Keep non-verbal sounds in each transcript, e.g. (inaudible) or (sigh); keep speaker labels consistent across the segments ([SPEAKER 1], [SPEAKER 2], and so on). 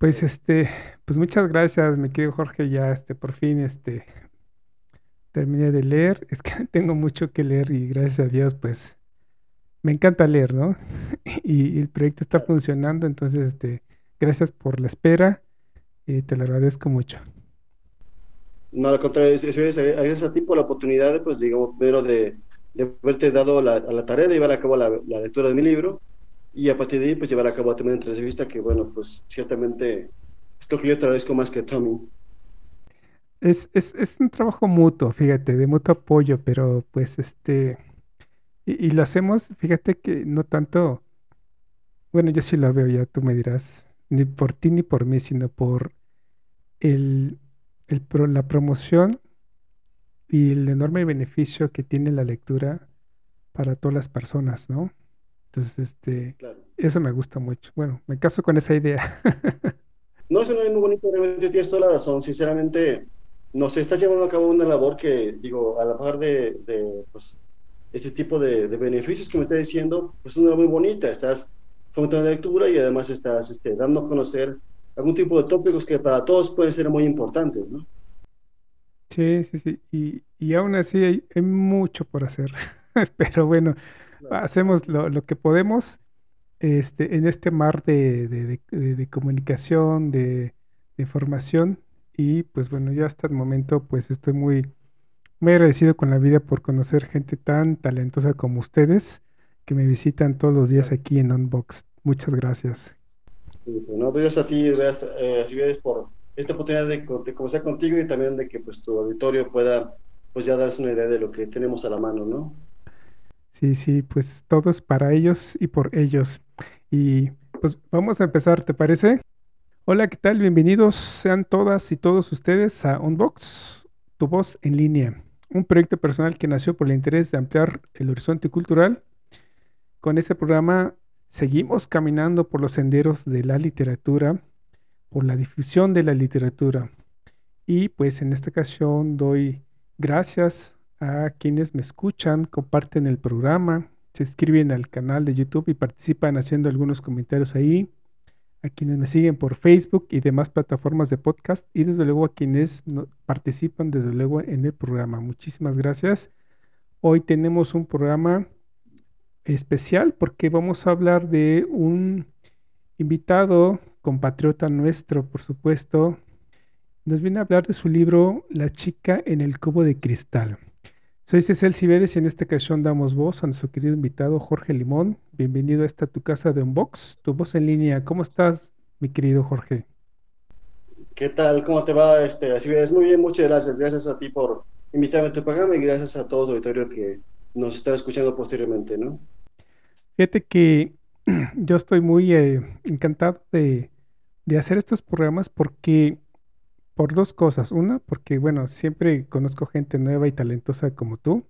[SPEAKER 1] Pues este, pues muchas gracias, mi querido Jorge, ya este por fin este terminé de leer, es que (laughs) tengo mucho que leer y gracias a Dios pues me encanta leer, ¿no? (laughs) Y, el proyecto está funcionando, entonces este gracias por la espera y te lo agradezco mucho.
[SPEAKER 2] No, al contrario, gracias a ti por la oportunidad, pues digamos, primero de, de haberte dado la, la, tarea de llevar a cabo la, la lectura de mi libro y a partir de ahí pues llevar a cabo también entrevista que bueno pues ciertamente creo que yo te agradezco más que Tommy.
[SPEAKER 1] Es, es, es, un trabajo mutuo fíjate de mutuo apoyo pero pues este y, lo hacemos fíjate que no tanto bueno yo sí lo veo ya tú me dirás ni por ti ni por mí sino por el, el la promoción y el enorme beneficio que tiene la lectura para todas las personas no entonces, este, eso me gusta mucho. Bueno, me caso con esa idea. (laughs)
[SPEAKER 2] no, eso no es muy bonito, realmente tienes toda la razón. Sinceramente, no sé, estás llevando a cabo una labor que, digo, a la par de, de pues, este tipo de, beneficios que me estás diciendo, pues es una muy bonita. Estás fomentando la lectura y además estás este, dando a conocer algún tipo de tópicos que para todos pueden ser muy importantes, ¿no?
[SPEAKER 1] Sí, sí, sí. Y, y aún así hay mucho por hacer. (laughs) Pero bueno, hacemos lo, que podemos este, en este mar de, comunicación, de, información. Y pues bueno, yo hasta el momento pues estoy muy, muy agradecido con la vida por conocer gente tan talentosa como ustedes que me visitan todos los días aquí en Unbox. Muchas gracias.
[SPEAKER 2] No, gracias a ti, gracias, eh, por esta oportunidad de, de, conversar contigo y también de que pues tu auditorio pueda pues ya darse una idea de lo que tenemos a la mano, ¿no?
[SPEAKER 1] Sí, sí, pues todo es para ellos y por ellos. Y pues vamos a empezar, ¿te parece? Hola, ¿qué tal? Bienvenidos sean todas y todos ustedes a Unbox, tu voz en línea, un proyecto personal que nació por el interés de ampliar el horizonte cultural. Con este programa seguimos caminando por los senderos de la literatura, por la difusión de la literatura. Y pues en esta ocasión doy gracias a quienes me escuchan, comparten el programa, se inscriben al canal de YouTube y participan haciendo algunos comentarios ahí, a quienes me siguen por Facebook y demás plataformas de podcast y desde luego a quienes participan desde luego en el programa. Muchísimas gracias. Hoy tenemos un programa especial porque vamos a hablar de un invitado, compatriota nuestro, por supuesto. Nos viene a hablar de su libro La chica en el cubo de cristal. Soy Cecil Cibedes y en esta ocasión damos voz a nuestro querido invitado Jorge Limón. Bienvenido a esta tu casa de Unbox, tu voz en línea. ¿Cómo estás, mi querido Jorge?
[SPEAKER 2] ¿Qué tal? ¿Cómo te va, este, Cibedes? Muy bien, muchas gracias. Gracias a ti por invitarme a tu programa y gracias a todo el auditorio que nos está escuchando posteriormente, ¿no?
[SPEAKER 1] Fíjate que (clears throat) yo estoy muy eh, encantado de, de hacer estos programas porque por dos cosas. Una, porque, bueno, siempre conozco gente nueva y talentosa como tú.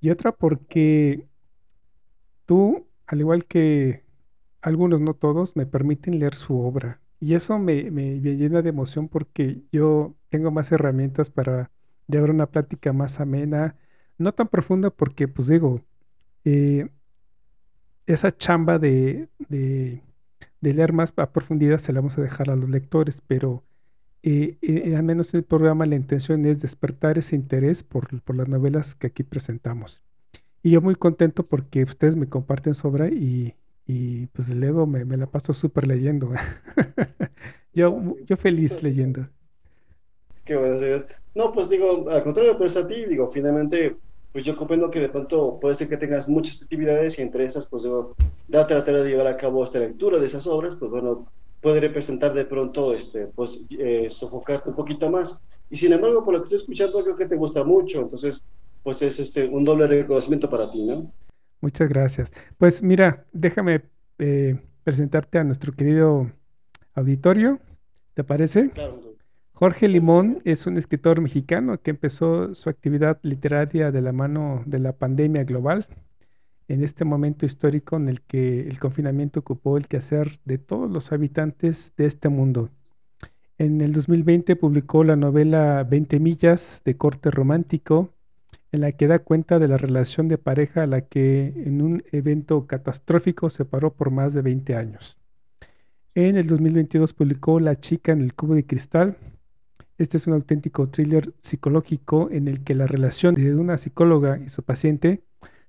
[SPEAKER 1] Y otra, porque tú, al igual que algunos, no todos, me permiten leer su obra. Y eso me, me, llena de emoción porque yo tengo más herramientas para llevar una plática más amena, no tan profunda porque, pues digo, eh, esa chamba de, de, de, leer más a profundidad se la vamos a dejar a los lectores, pero y, al menos en el programa la intención es despertar ese interés por, las novelas que aquí presentamos. Y yo muy contento porque ustedes me comparten su obra y, y pues luego me, me la paso súper leyendo. (laughs) yo, yo feliz leyendo.
[SPEAKER 2] Qué bueno, señor. No, pues digo, al contrario, pues a ti, digo, finalmente, pues yo comprendo que de pronto puede ser que tengas muchas actividades y entre esas, pues digo, date la tarea de llevar a cabo esta lectura de esas obras, pues bueno, puede representar de pronto, este, pues, eh, sofocarte un poquito más. Y sin embargo, por lo que estoy escuchando, creo que te gusta mucho. Entonces, pues es este, un doble reconocimiento para ti, ¿no?
[SPEAKER 1] Muchas gracias. Pues mira, déjame eh, presentarte a nuestro querido auditorio. ¿Te parece?
[SPEAKER 2] Claro.
[SPEAKER 1] Jorge Limón es un escritor mexicano que empezó su actividad literaria de la mano de la pandemia global, en este momento histórico en el que el confinamiento ocupó el quehacer de todos los habitantes de este mundo. En el 2020 publicó la novela 20 millas de corte romántico, en la que da cuenta de la relación de pareja a la que en un evento catastrófico se paró por más de 20 años. En el 2022 publicó La chica en el cubo de cristal. Este es un auténtico thriller psicológico en el que la relación de una psicóloga y su paciente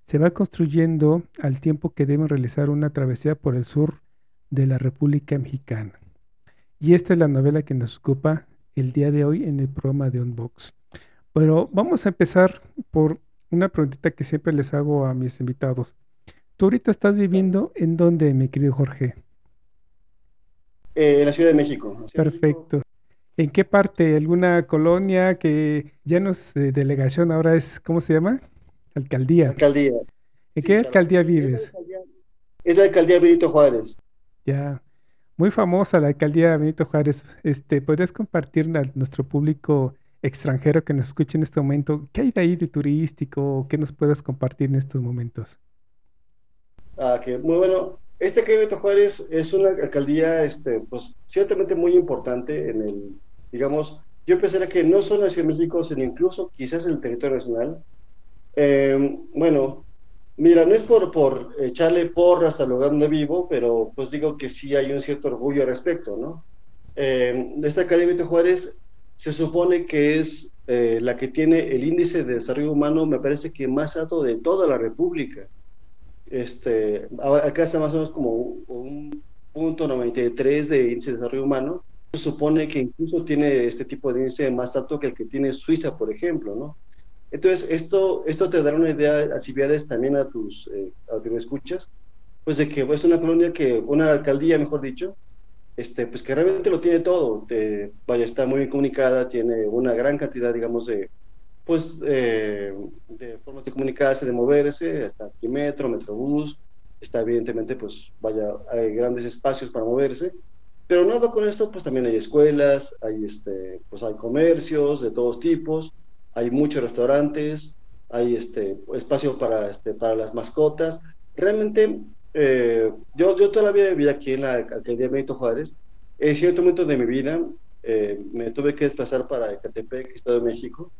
[SPEAKER 1] se va construyendo al tiempo que deben realizar una travesía por el sur de la República Mexicana. Y esta es la novela que nos ocupa el día de hoy en el programa de Unbox. Pero vamos a empezar por una preguntita que siempre les hago a mis invitados. ¿Tú ahorita estás viviendo en dónde, mi querido Jorge?
[SPEAKER 2] Eh, en la Ciudad de México.
[SPEAKER 1] Perfecto. ¿En qué parte? ¿Alguna colonia que ya no es delegación, ahora es, ¿cómo se llama? Alcaldía.
[SPEAKER 2] Alcaldía.
[SPEAKER 1] ¿En qué alcaldía vives?
[SPEAKER 2] Es la alcaldía, Benito Juárez.
[SPEAKER 1] Ya. Muy famosa la alcaldía Benito Juárez. Este, ¿podrías compartir a nuestro público extranjero que nos escuche en este momento qué hay de ahí de turístico? ¿Qué nos puedas compartir en estos momentos?
[SPEAKER 2] Ah, que muy bueno. Este que Benito Juárez es una alcaldía, este, pues ciertamente muy importante en el, digamos, yo pensaría que no solo en México, sino incluso quizás en el territorio nacional. Eh, bueno, mira, no es por, por echarle porras al lugar donde vivo, pero pues digo que sí hay un cierto orgullo al respecto, ¿no? Eh, esta Academia de Juárez se supone que es eh, la que tiene el índice de desarrollo humano, me parece que más alto de toda la República. Este, acá está más o menos como un punto 93 de índice de desarrollo humano. Se supone que incluso tiene este tipo de índice más alto que el que tiene Suiza, por ejemplo, ¿no? Entonces, esto, esto te dará una idea, Alcibiades, también a tus, eh, a que me escuchas, pues de que es una colonia que, una alcaldía, mejor dicho, este, pues que realmente lo tiene todo. vaya, está muy bien comunicada, tiene una gran cantidad, digamos, de, pues, eh, de formas de comunicarse, de moverse, está aquí metro, metrobús, está evidentemente, pues, vaya, hay grandes espacios para moverse. Pero nada con esto, pues también hay escuelas, hay, este, pues hay comercios de todos tipos, hay muchos restaurantes, hay este, espacio para, este, para las mascotas. Realmente, eh, yo, yo toda la vida viví aquí en la alcaldía Benito Juárez. En cierto momento de mi vida eh, me tuve que desplazar para Ecatepec, Estado de México,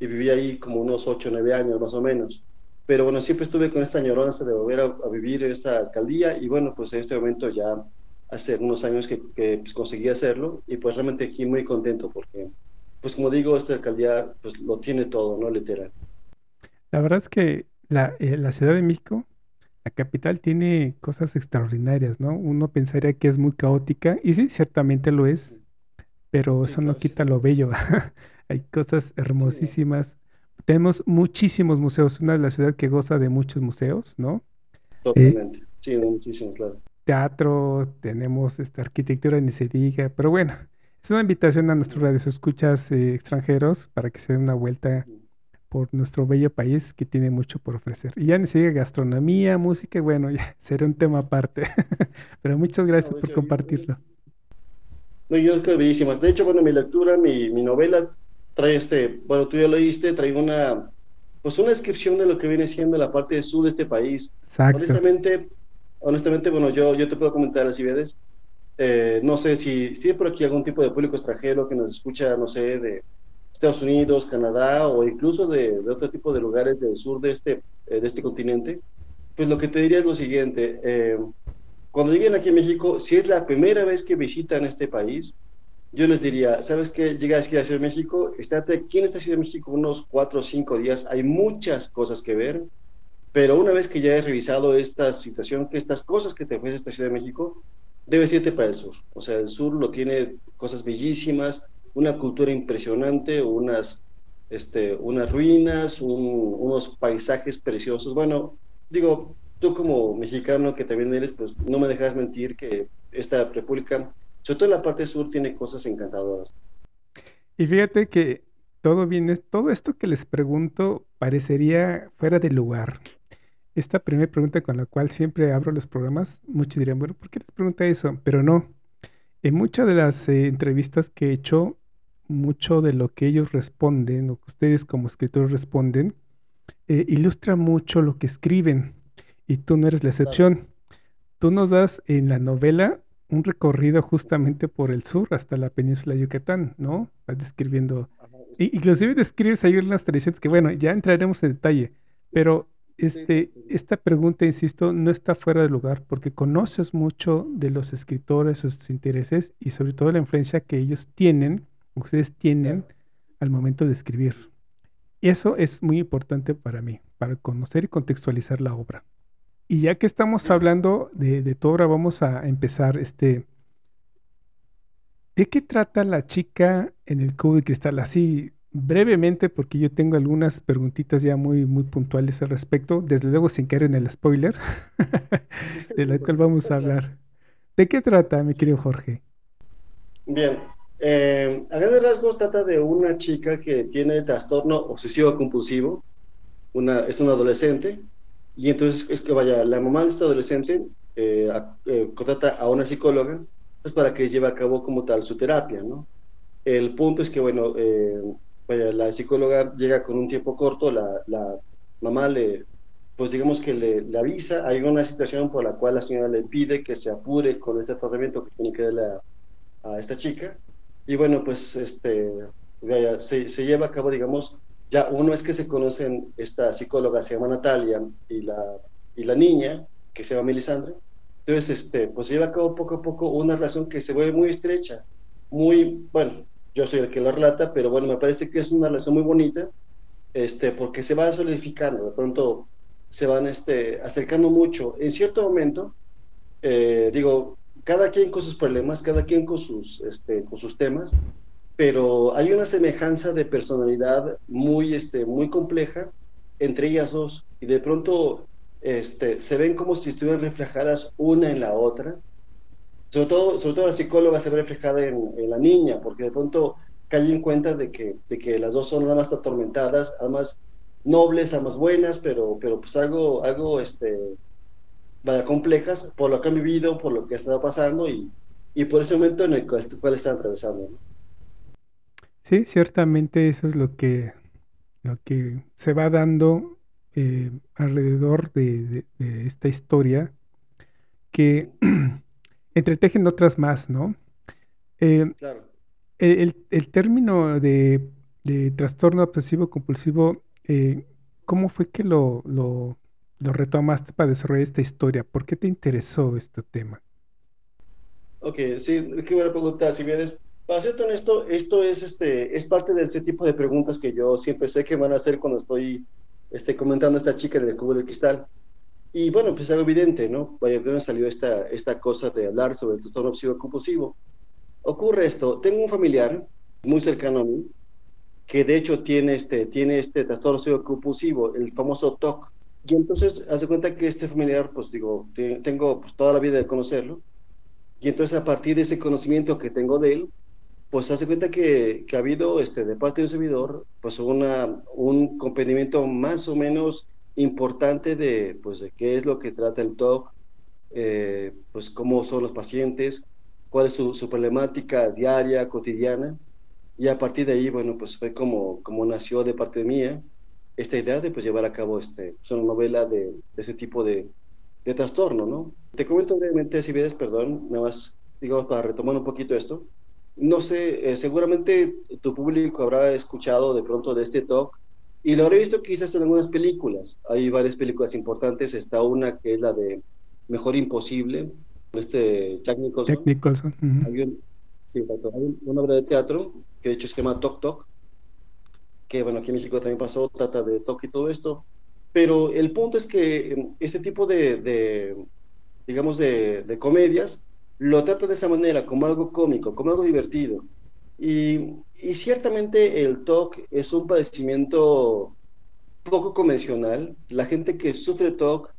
[SPEAKER 2] y viví ahí como unos 8 o 9 años más o menos. Pero bueno, siempre estuve con esta añoranza de volver a, vivir en esta alcaldía y bueno, pues en este momento ya hace unos años que, que pues, conseguí hacerlo y pues realmente aquí muy contento porque pues como digo, esta alcaldía pues lo tiene todo, ¿no? Literal.
[SPEAKER 1] La verdad es que la, eh, la Ciudad de México, la capital, tiene cosas extraordinarias, ¿no? Uno pensaría que es muy caótica, y sí, ciertamente lo es, pero eso no quita lo bello. (laughs) Hay cosas hermosísimas. Tenemos muchísimos museos, una de las ciudades que goza de muchos museos, ¿no?
[SPEAKER 2] Totalmente, sí, muchísimos, claro.
[SPEAKER 1] Teatro, tenemos esta arquitectura, ni se diga, pero bueno, es una invitación a nuestros radioescuchas eh, extranjeros para que se den una vuelta por nuestro bello país que tiene mucho por ofrecer. Y ya ni sigue gastronomía, música, bueno, ya (laughs) será un tema aparte. (laughs) Pero muchas gracias por compartirlo.
[SPEAKER 2] No, yo creo que bellísimas. De hecho, bueno, mi lectura, mi, mi novela trae este, bueno, tú ya lo leíste, trae una, pues una descripción de lo que viene siendo la parte sur de este país.
[SPEAKER 1] Exacto.
[SPEAKER 2] Honestamente, honestamente, bueno, yo, yo te puedo comentar, así ves, eh, no sé si tiene por aquí algún tipo de público extranjero que nos escucha, no sé, de Estados Unidos, Canadá o incluso de, otro tipo de lugares del sur de este, eh, de este continente. Pues lo que te diría es lo siguiente. Eh, cuando lleguen aquí a México, si es la primera vez que visitan este país, yo les diría, ¿sabes qué? Llegas aquí a Ciudad de México, estate aquí en esta Ciudad de México unos cuatro o cinco días, hay muchas cosas que ver, pero una vez que ya has revisado esta situación, que estas cosas que te ofrece esta Ciudad de México, debes irte para el sur. O sea, el sur lo tiene cosas bellísimas, una cultura impresionante, unas, este, unas ruinas, unos paisajes preciosos. Bueno, digo, tú como mexicano que también eres, pues no me dejas mentir que esta república, sobre todo en la parte sur, tiene cosas encantadoras.
[SPEAKER 1] Y fíjate que todo viene, todo esto que les pregunto parecería fuera de lugar esta primera pregunta con la cual siempre abro los programas, muchos dirían, bueno, ¿por qué les pregunta eso? Pero no. En muchas de las eh, entrevistas que he hecho, mucho de lo que ellos responden, o que ustedes como escritores responden, eh, ilustra mucho lo que escriben. Y tú no eres la excepción. Tú nos das en la novela un recorrido justamente por el sur hasta la península de Yucatán, ¿no? Vas describiendo. inclusive describes ahí unas tradiciones que, bueno, ya entraremos en detalle. Pero este, esta pregunta, insisto, no está fuera de lugar porque conoces mucho de los escritores, sus intereses y sobre todo la influencia que ellos tienen, ustedes tienen al momento de escribir. Eso es muy importante para mí, para conocer y contextualizar la obra. Y ya que estamos hablando de, tu obra, vamos a empezar. Este, ¿De qué trata la chica en el cubo de cristal? Así brevemente, porque yo tengo algunas preguntitas ya muy, muy puntuales al respecto, desde luego sin caer en el spoiler, (laughs) de la cual vamos a hablar. ¿De qué trata, mi querido Jorge?
[SPEAKER 2] Bien, eh, a grandes rasgos trata de una chica que tiene trastorno obsesivo compulsivo, una, es una adolescente, y entonces es que vaya, la mamá de esta adolescente eh, eh, contrata a una psicóloga pues para que lleve a cabo como tal su terapia, ¿no? El punto es que, bueno, eh, vaya, la psicóloga llega con un tiempo corto, la, la mamá le, pues digamos que le, le, avisa, hay una situación por la cual la señora le pide que se apure con este tratamiento que tiene que darle a, esta chica, y bueno, pues este, se, se lleva a cabo, digamos, ya uno es que se conocen, esta psicóloga se llama Natalia y la, y la niña, que se llama Melisandre, entonces, este, pues se lleva a cabo poco a poco una relación que se vuelve muy estrecha, muy, bueno, yo soy el que lo relata, pero bueno, me parece que es una relación muy bonita, este, porque se va solidificando, de pronto se van este, acercando mucho. En cierto momento, eh, digo, cada quien con sus problemas, cada quien con sus, este, con sus temas, pero hay una semejanza de personalidad muy, este, muy compleja entre ellas dos y de pronto este, se ven como si estuvieran reflejadas una en la otra. Sobre todo, sobre todo la psicóloga se ve reflejada en, la niña, porque de pronto cae en cuenta de que, de que las dos son más atormentadas, además nobles, además buenas, pero, pero pues algo, algo este, vaya, complejas por lo que han vivido, por lo que ha estado pasando y, y por ese momento en el cual están atravesando.
[SPEAKER 1] Sí, ciertamente eso es lo que, lo que se va dando eh, alrededor de, esta historia que (clears throat) entretejen otras más, ¿no? Eh, claro. el, término de, trastorno obsesivo compulsivo, eh, ¿cómo fue que lo, lo, lo, retomaste para desarrollar esta historia? ¿Por qué te interesó este tema?
[SPEAKER 2] Ok, sí, qué buena pregunta. Si vienes para ser honesto, esto es, este, es parte de ese tipo de preguntas que yo siempre sé que van a hacer cuando estoy este, comentando a esta chica del cubo de cristal. Y bueno, pues es algo evidente, ¿no? Vaya, ¿de dónde salió esta, esta cosa de hablar sobre el trastorno obsesivo compulsivo? Ocurre esto, tengo un familiar muy cercano a mí, que de hecho tiene este, tiene este trastorno obsesivo compulsivo, el famoso TOC. Y entonces hace cuenta que este familiar, pues digo, tengo pues, toda la vida de conocerlo. Y entonces a partir de ese conocimiento que tengo de él, pues hace cuenta que, que, ha habido este, de parte de un servidor pues una, un comprendimiento más o menos importante de, pues, de qué es lo que trata el TOC, eh, pues cómo son los pacientes, cuál es su, su, problemática diaria, cotidiana, y a partir de ahí, bueno, pues fue como, como nació de parte mía esta idea de pues llevar a cabo este, pues, una novela de, de ese tipo de, de, trastorno, ¿no? Te comento brevemente, si ves, perdón, nada más, digamos, para retomar un poquito esto no sé, eh, seguramente tu público habrá escuchado de pronto de este talk y lo habré visto quizás en algunas películas. Hay varias películas importantes. Está una que es la de Mejor Imposible, este Jack Nicholson.
[SPEAKER 1] Jack Nicholson.
[SPEAKER 2] sí, exacto. Hay una obra de teatro que de hecho se llama Tok Tok, que bueno, aquí en México también pasó, trata de Tok y todo esto. Pero el punto es que em, este tipo de, de digamos, de, de comedias lo trata de esa manera, como algo cómico, como algo divertido. Y, ciertamente el TOC es un padecimiento poco convencional. La gente que sufre TOC,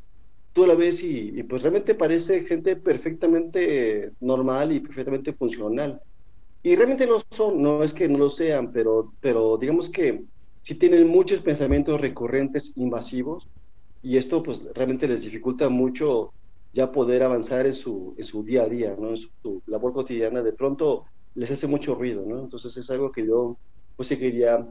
[SPEAKER 2] tú la ves y, pues realmente parece gente perfectamente normal y perfectamente funcional. Y realmente lo son, no es que no lo sean, pero, pero digamos que sí tienen muchos pensamientos recurrentes invasivos y esto pues realmente les dificulta mucho ya poder avanzar en su, en su día a día, ¿no? En su, labor cotidiana, de pronto les hace mucho ruido, ¿no? Entonces es algo que yo pues sí quería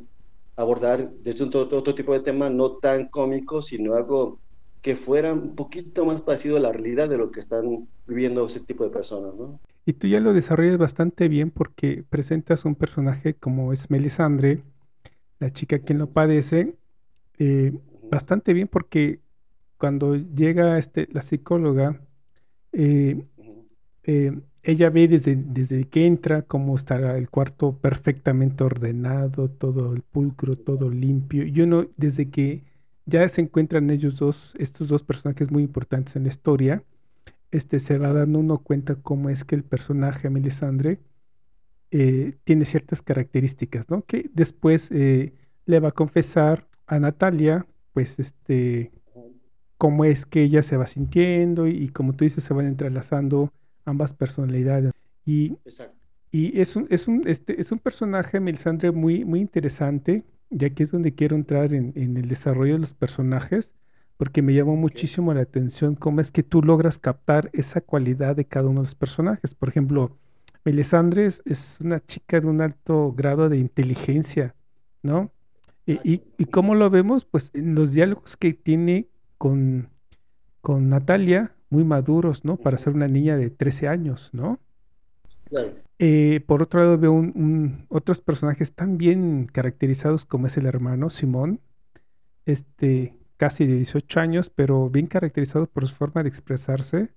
[SPEAKER 2] abordar desde un todo, otro tipo de tema, no tan cómico, sino algo que fuera un poquito más parecido a la realidad de lo que están viviendo ese tipo de personas, ¿no?
[SPEAKER 1] Y tú ya lo desarrollas bastante bien porque presentas un personaje como es Melisandre, la chica quien lo padece, eh, bastante bien porque cuando llega este, la psicóloga, eh, eh, ella ve desde, desde que entra cómo está el cuarto perfectamente ordenado, todo el pulcro, todo limpio. Y uno, desde que ya se encuentran ellos dos, estos dos personajes muy importantes en la historia, este, se va dando uno cuenta cómo es que el personaje Melisandre eh, tiene ciertas características, ¿no? Que después le va a confesar a Natalia, pues, este, cómo es que ella se va sintiendo y, como tú dices, se van entrelazando ambas personalidades. Y, y es, un, es, un, este, es un personaje, Melisandre, muy, muy interesante, ya que es donde quiero entrar en, el desarrollo de los personajes, porque me llamó muchísimo la atención cómo es que tú logras captar esa cualidad de cada uno de los personajes. Por ejemplo, Melisandre es, es una chica de un alto grado de inteligencia, ¿no? Y, y, y, cómo lo vemos, pues en los diálogos que tiene con, con Natalia, muy maduros, ¿no? Para ser una niña de 13 años, ¿no? Eh, por otro lado, veo un, otros personajes tan bien caracterizados como es el hermano Simón, este, casi de 18 años, pero bien caracterizado por su forma de expresarse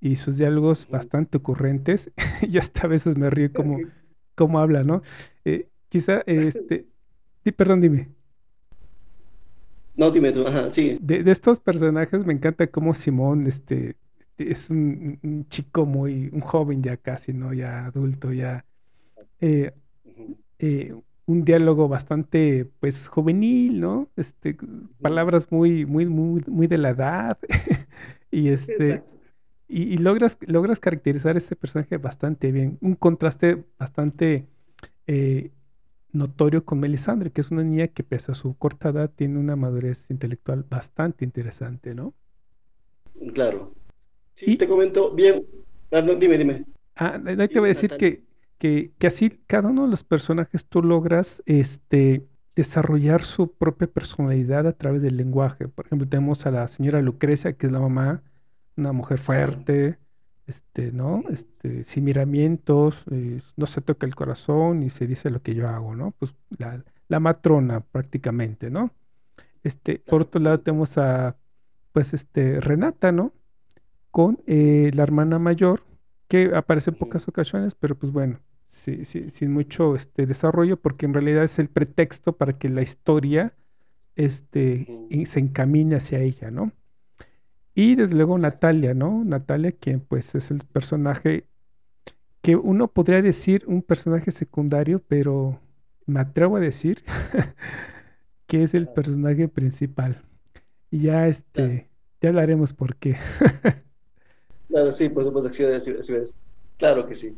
[SPEAKER 1] y sus diálogos bastante ocurrentes. (laughs) y hasta a veces me río como, (laughs) como habla, ¿no? Eh, quizá, (laughs) este, sí, perdón, dime.
[SPEAKER 2] No, dime tú, ajá, sí.
[SPEAKER 1] De, estos personajes me encanta cómo Simón, este, es un, chico muy, un joven ya casi, ¿no? Ya adulto, ya. Eh, eh, un diálogo bastante, pues, juvenil, ¿no? Este, palabras muy, muy, muy, muy de la edad. (laughs) y este. Y, logras, logras caracterizar a este personaje bastante bien. Un contraste bastante eh, notorio con Melisandre, que es una niña que pese a su corta edad tiene una madurez intelectual bastante interesante, ¿no?
[SPEAKER 2] Claro. Sí, te comento bien. Ah, dime, dime.
[SPEAKER 1] Ah, ahí te voy a decir que, que, que, así cada uno de los personajes tú logras este, desarrollar su propia personalidad a través del lenguaje. Por ejemplo, tenemos a la señora Lucrecia, que es la mamá, una mujer fuerte, este, ¿no? Este, sin miramientos, eh, no se toca el corazón y se dice lo que yo hago, ¿no? Pues la, matrona prácticamente, ¿no? Este, por otro lado tenemos a, pues, este, Renata, ¿no? Con eh, la hermana mayor, que aparece en pocas ocasiones, pero pues bueno, sí, sí, sin mucho este, desarrollo, porque en realidad es el pretexto para que la historia este, se encamine hacia ella, ¿no? Y desde luego Natalia, ¿no? Natalia, quien pues es el personaje que uno podría decir un personaje secundario, pero me atrevo a decir (laughs) que es el personaje principal. Y ya este, ya hablaremos por qué. (laughs)
[SPEAKER 2] claro, sí, por supuesto que sí, Claro que sí.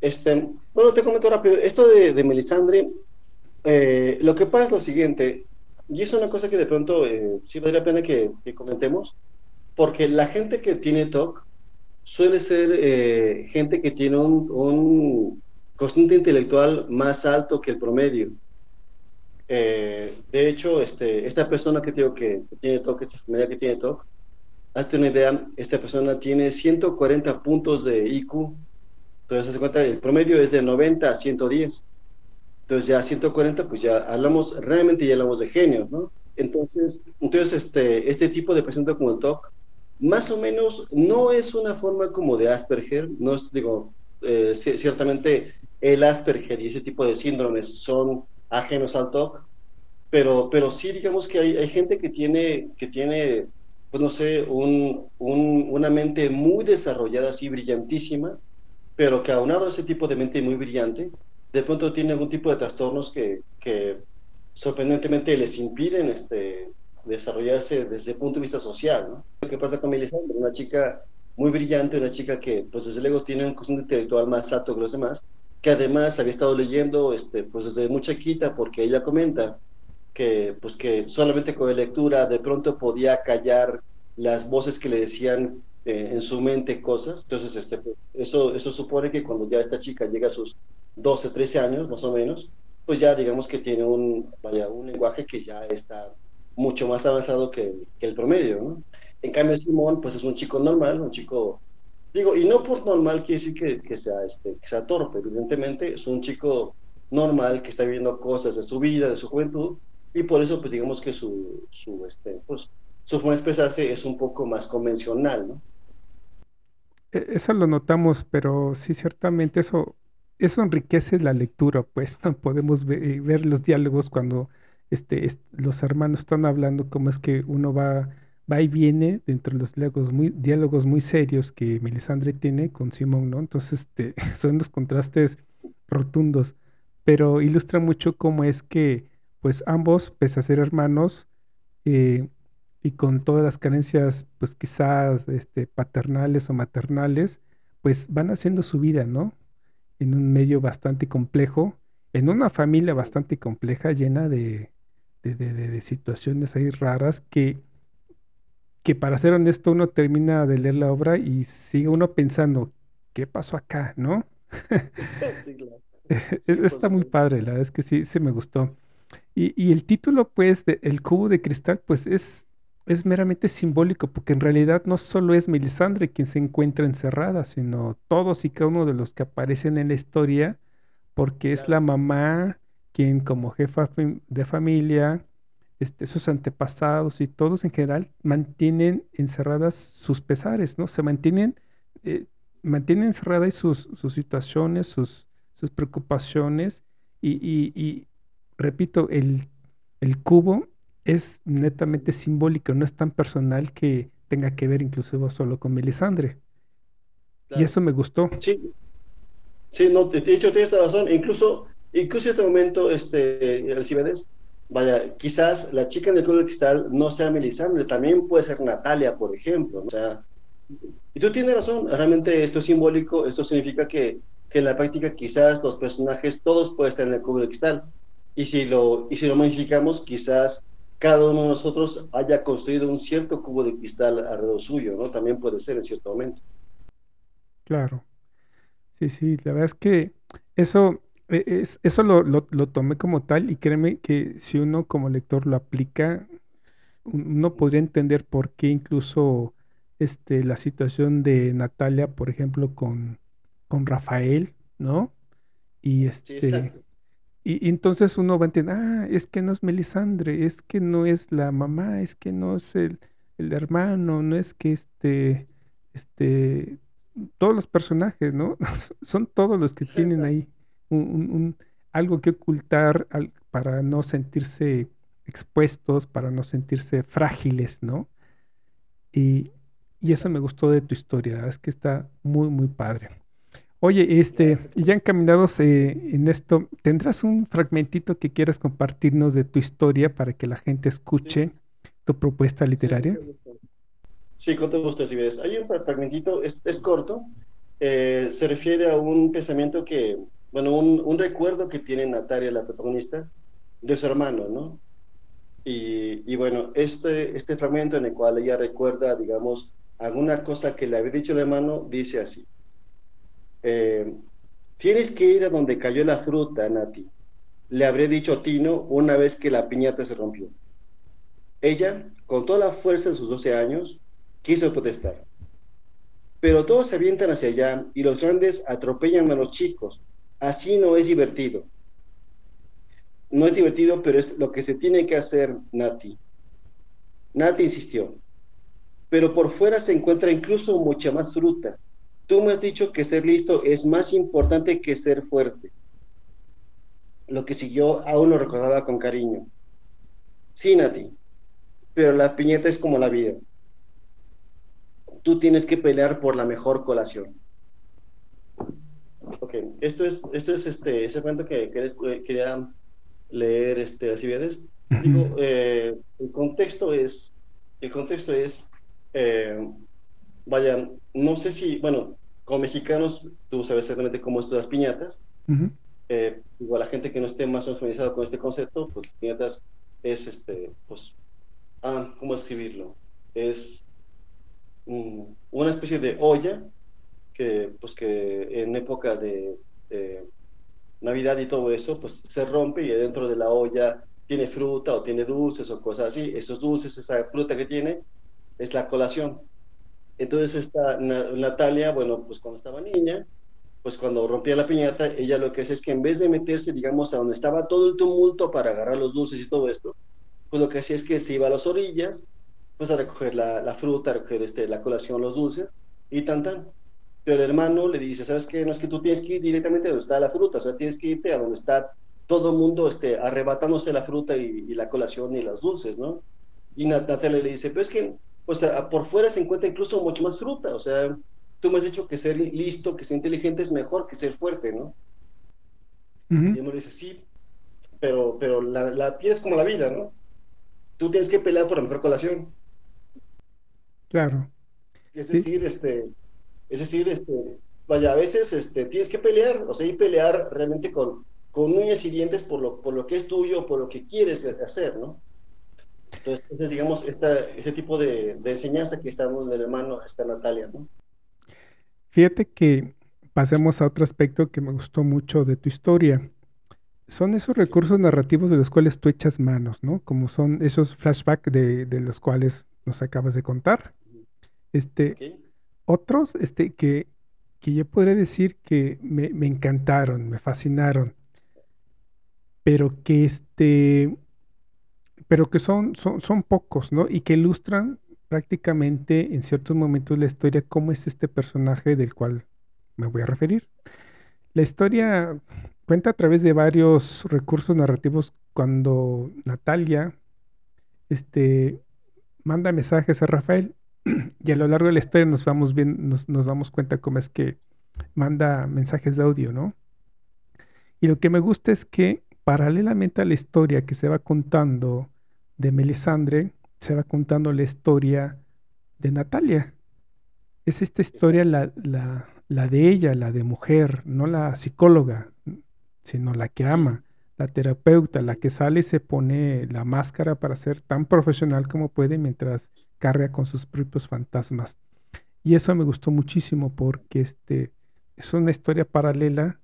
[SPEAKER 2] Este, bueno, te comento rápido. Esto de, de Melisandre, eh, lo que pasa es lo siguiente, y es una cosa que de pronto eh, sí vale la pena que comentemos porque la gente que tiene TOC suele ser eh, gente que tiene un, un intelectual más alto que el promedio. Eh, de hecho, este, esta persona que digo que, tiene TOC, esta enfermedad que tiene TOC, hazte una idea, esta persona tiene 140 puntos de IQ. Entonces, cuenta, el promedio es de 90 a 110. Entonces, ya 140, pues ya hablamos, realmente ya hablamos de genios, ¿no? Entonces, entonces este, este tipo de persona como el TOC más o menos no es una forma como de Asperger, no digo, eh, ciertamente el Asperger y ese tipo de síndromes son ajenos al TOC, pero, pero sí digamos que hay, gente que tiene, que tiene, pues no sé, un, una mente muy desarrollada, así brillantísima, pero que aunado a ese tipo de mente muy brillante, de pronto tiene algún tipo de trastornos que, que sorprendentemente les impiden este, desarrollarse desde el punto de vista social, ¿no? Lo que pasa con Melisandre, una chica muy brillante, una chica que, pues desde luego tiene un costumbre intelectual más alto que los demás, que además había estado leyendo, este, pues desde muy chiquita, porque ella comenta que, pues que solamente con la lectura de pronto podía callar las voces que le decían eh, en su mente cosas. Entonces, este, pues, eso, eso supone que cuando ya esta chica llega a sus 12, 13 años, más o menos, pues ya digamos que tiene un, vaya, un lenguaje que ya está mucho más avanzado que, el promedio, ¿no? En cambio, Simón, pues es un chico normal, un chico, digo, y no por normal quiere decir que, que, sea, este, que sea torpe, evidentemente es un chico normal que está viviendo cosas de su vida, de su juventud, y por eso, pues digamos que su, su, este, pues, su forma de expresarse es un poco más convencional, ¿no?
[SPEAKER 1] E, eso lo notamos, pero sí, ciertamente eso, eso enriquece la lectura, pues (laughs) podemos ver los diálogos cuando este, los hermanos están hablando, cómo es que uno va va y viene dentro de los diálogos muy, diálogos muy serios que Melisandre tiene con Simón, ¿no? Entonces, este, (laughs) son los contrastes rotundos, pero ilustra mucho cómo es que, pues ambos, pese a ser hermanos, eh, y con todas las carencias, pues quizás este, paternales o maternales, pues van haciendo su vida, ¿no? En un medio bastante complejo, en una familia bastante compleja, llena de, de, de situaciones ahí raras que que para ser honesto uno termina de leer la obra y sigue uno pensando, ¿qué pasó acá? ¿No? (laughs) sí, claro. (laughs) Está muy padre, la verdad es que sí, sí me gustó. Y, y el título, pues, de El cubo de cristal, pues es, es meramente simbólico, porque en realidad no solo es Melisandre quien se encuentra encerrada, sino todos y cada uno de los que aparecen en la historia, porque es la mamá quien como jefa de familia este, sus antepasados y todos en general mantienen encerradas sus pesares, ¿no? Se mantienen, eh, mantienen encerradas sus, sus situaciones, sus, sus preocupaciones y, repito, el, el, cubo es netamente simbólico, no es tan personal que tenga que ver inclusive solo con Melisandre. Y eso me gustó.
[SPEAKER 2] Sí, sí no, de hecho tienes razón, incluso, incluso en este momento, este, Alcibedes, vaya, quizás la chica en el club de cristal no sea Melisandre, también puede ser Natalia, por ejemplo. O sea, y tú tienes razón, realmente esto es simbólico, esto significa que, que, en la práctica quizás los personajes todos pueden estar en el club de cristal. Y si lo, y si lo modificamos, quizás cada uno de nosotros haya construido un cierto cubo de cristal alrededor suyo, ¿no? También puede ser en cierto momento.
[SPEAKER 1] Claro. Sí, sí, la verdad es que eso e, eso lo, lo, tomé como tal y créeme que si uno como lector lo aplica, uno podría entender por qué incluso este, la situación de Natalia, por ejemplo, con, con Rafael, ¿no? Y este... y, entonces uno va a entender, ah, es que no es Melisandre, es que no es la mamá, es que no es el, el hermano, no es que este, este, todos los personajes, ¿no? (laughs) Son todos los que (laughs) tienen ahí un, algo que ocultar para no sentirse expuestos, para no sentirse frágiles, ¿no? Y, eso me gustó de tu historia, es que está muy, muy padre. Oye, este, ya encaminados eh, en esto, ¿tendrás un fragmentito que quieras compartirnos de tu historia para que la gente escuche tu propuesta literaria?
[SPEAKER 2] Sí, con todo gusto, si ves. Hay un fragmentito, es, corto, eh, se refiere a un pensamiento que bueno, un, recuerdo que tiene Natalia, la protagonista, de su hermano, ¿no? Y, bueno, este, este fragmento en el cual ella recuerda, digamos, alguna cosa que le había dicho el hermano, dice así. Eh, tienes que ir a donde cayó la fruta, Nati. Le habré dicho Tino una vez que la piñata se rompió. Ella, con toda la fuerza de sus 12 años, quiso protestar. Pero todos se avientan hacia allá y los grandes atropellan a los chicos, Así no es divertido. No es divertido, pero es lo que se tiene que hacer, Nati. Nati insistió. Pero por fuera se encuentra incluso mucha más fruta. Tú me has dicho que ser listo es más importante que ser fuerte. Lo que siguió aún lo recordaba con cariño. Sí, Nati, pero la piñeta es como la vida. Tú tienes que pelear por la mejor colación. Ok, esto es, esto es este, ese cuento que, quería leer, este, así vienes. Digo, eh, el contexto es, el contexto es, eh, vaya, no sé si, bueno, como mexicanos, tú sabes exactamente cómo es las piñatas. Eh, igual la gente que no esté más familiarizada con este concepto, pues piñatas es, este, pues, ah, ¿cómo escribirlo? Es una especie de olla que, pues que en época de, Navidad y todo eso, pues se rompe y dentro de la olla tiene fruta o tiene dulces o cosas así. Esos dulces, esa fruta que tiene, es la colación. Entonces esta Natalia, bueno, pues cuando estaba niña, pues cuando rompía la piñata, ella lo que hace es que en vez de meterse, digamos, a donde estaba todo el tumulto para agarrar los dulces y todo esto, pues lo que hacía es que se iba a las orillas, pues a recoger la, fruta, a recoger este, la colación, los dulces, y tan tan. Pero el hermano le dice, ¿sabes qué? No es que tú tienes que ir directamente a donde está la fruta, o sea, tienes que irte a donde está todo el mundo este, arrebatándose la fruta y, la colación y los dulces, ¿no? Y Natalia le dice, pero es que, o sea, por fuera se encuentra incluso mucho más fruta, o sea, tú me has dicho que ser listo, que ser inteligente es mejor que ser fuerte, ¿no? Y él me dice, sí, pero, pero la, la es como la vida, ¿no? Tú tienes que pelear por la mejor colación.
[SPEAKER 1] Claro.
[SPEAKER 2] Es decir, este, es decir, este, vaya, a veces este, tienes que pelear, o sea, y pelear realmente con, con uñas y dientes por lo, por lo que es tuyo, por lo que quieres hacer, ¿no? Entonces, digamos, esta, ese tipo de, de enseñanza que estamos en el hermano, está Natalia, ¿no?
[SPEAKER 1] Fíjate que pasemos a otro aspecto que me gustó mucho de tu historia. Son esos recursos narrativos de los cuales tú echas manos, ¿no? Como son esos flashbacks de, los cuales nos acabas de contar. Este, Otros este, que, que yo podría decir que me, me, encantaron, me fascinaron, pero que, este, pero que son, son, son pocos, ¿no? Y que ilustran prácticamente en ciertos momentos la historia cómo es este personaje del cual me voy a referir. La historia cuenta a través de varios recursos narrativos cuando Natalia este, manda mensajes a Rafael y a lo largo de la historia nos vamos bien, nos, nos damos cuenta cómo es que manda mensajes de audio, ¿no? Y lo que me gusta es que paralelamente a la historia que se va contando de Melisandre, se va contando la historia de Natalia. Es esta historia la, la, de ella, la de mujer, no la psicóloga, sino la que ama, la terapeuta, la que sale y se pone la máscara para ser tan profesional como puede mientras carga con sus propios fantasmas. Y eso me gustó muchísimo porque este, es una historia paralela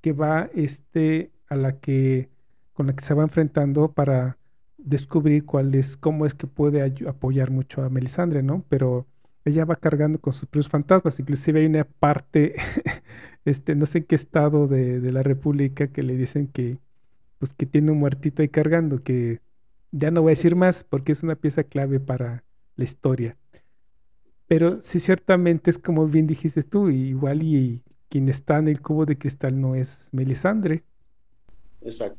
[SPEAKER 1] que va este, a la que, con la que se va enfrentando para descubrir cuál es, cómo es que puede apoyar mucho a Melisandre, ¿no? Pero ella va cargando con sus propios fantasmas. Inclusive hay una parte, (laughs) este, no sé en qué estado de, la República que le dicen que, pues que tiene un muertito ahí cargando, que ya no voy a decir más porque es una pieza clave para la historia. Pero sí, ciertamente es como bien dijiste tú, igual y quien está en el cubo de cristal no es Melisandre.
[SPEAKER 2] Exacto.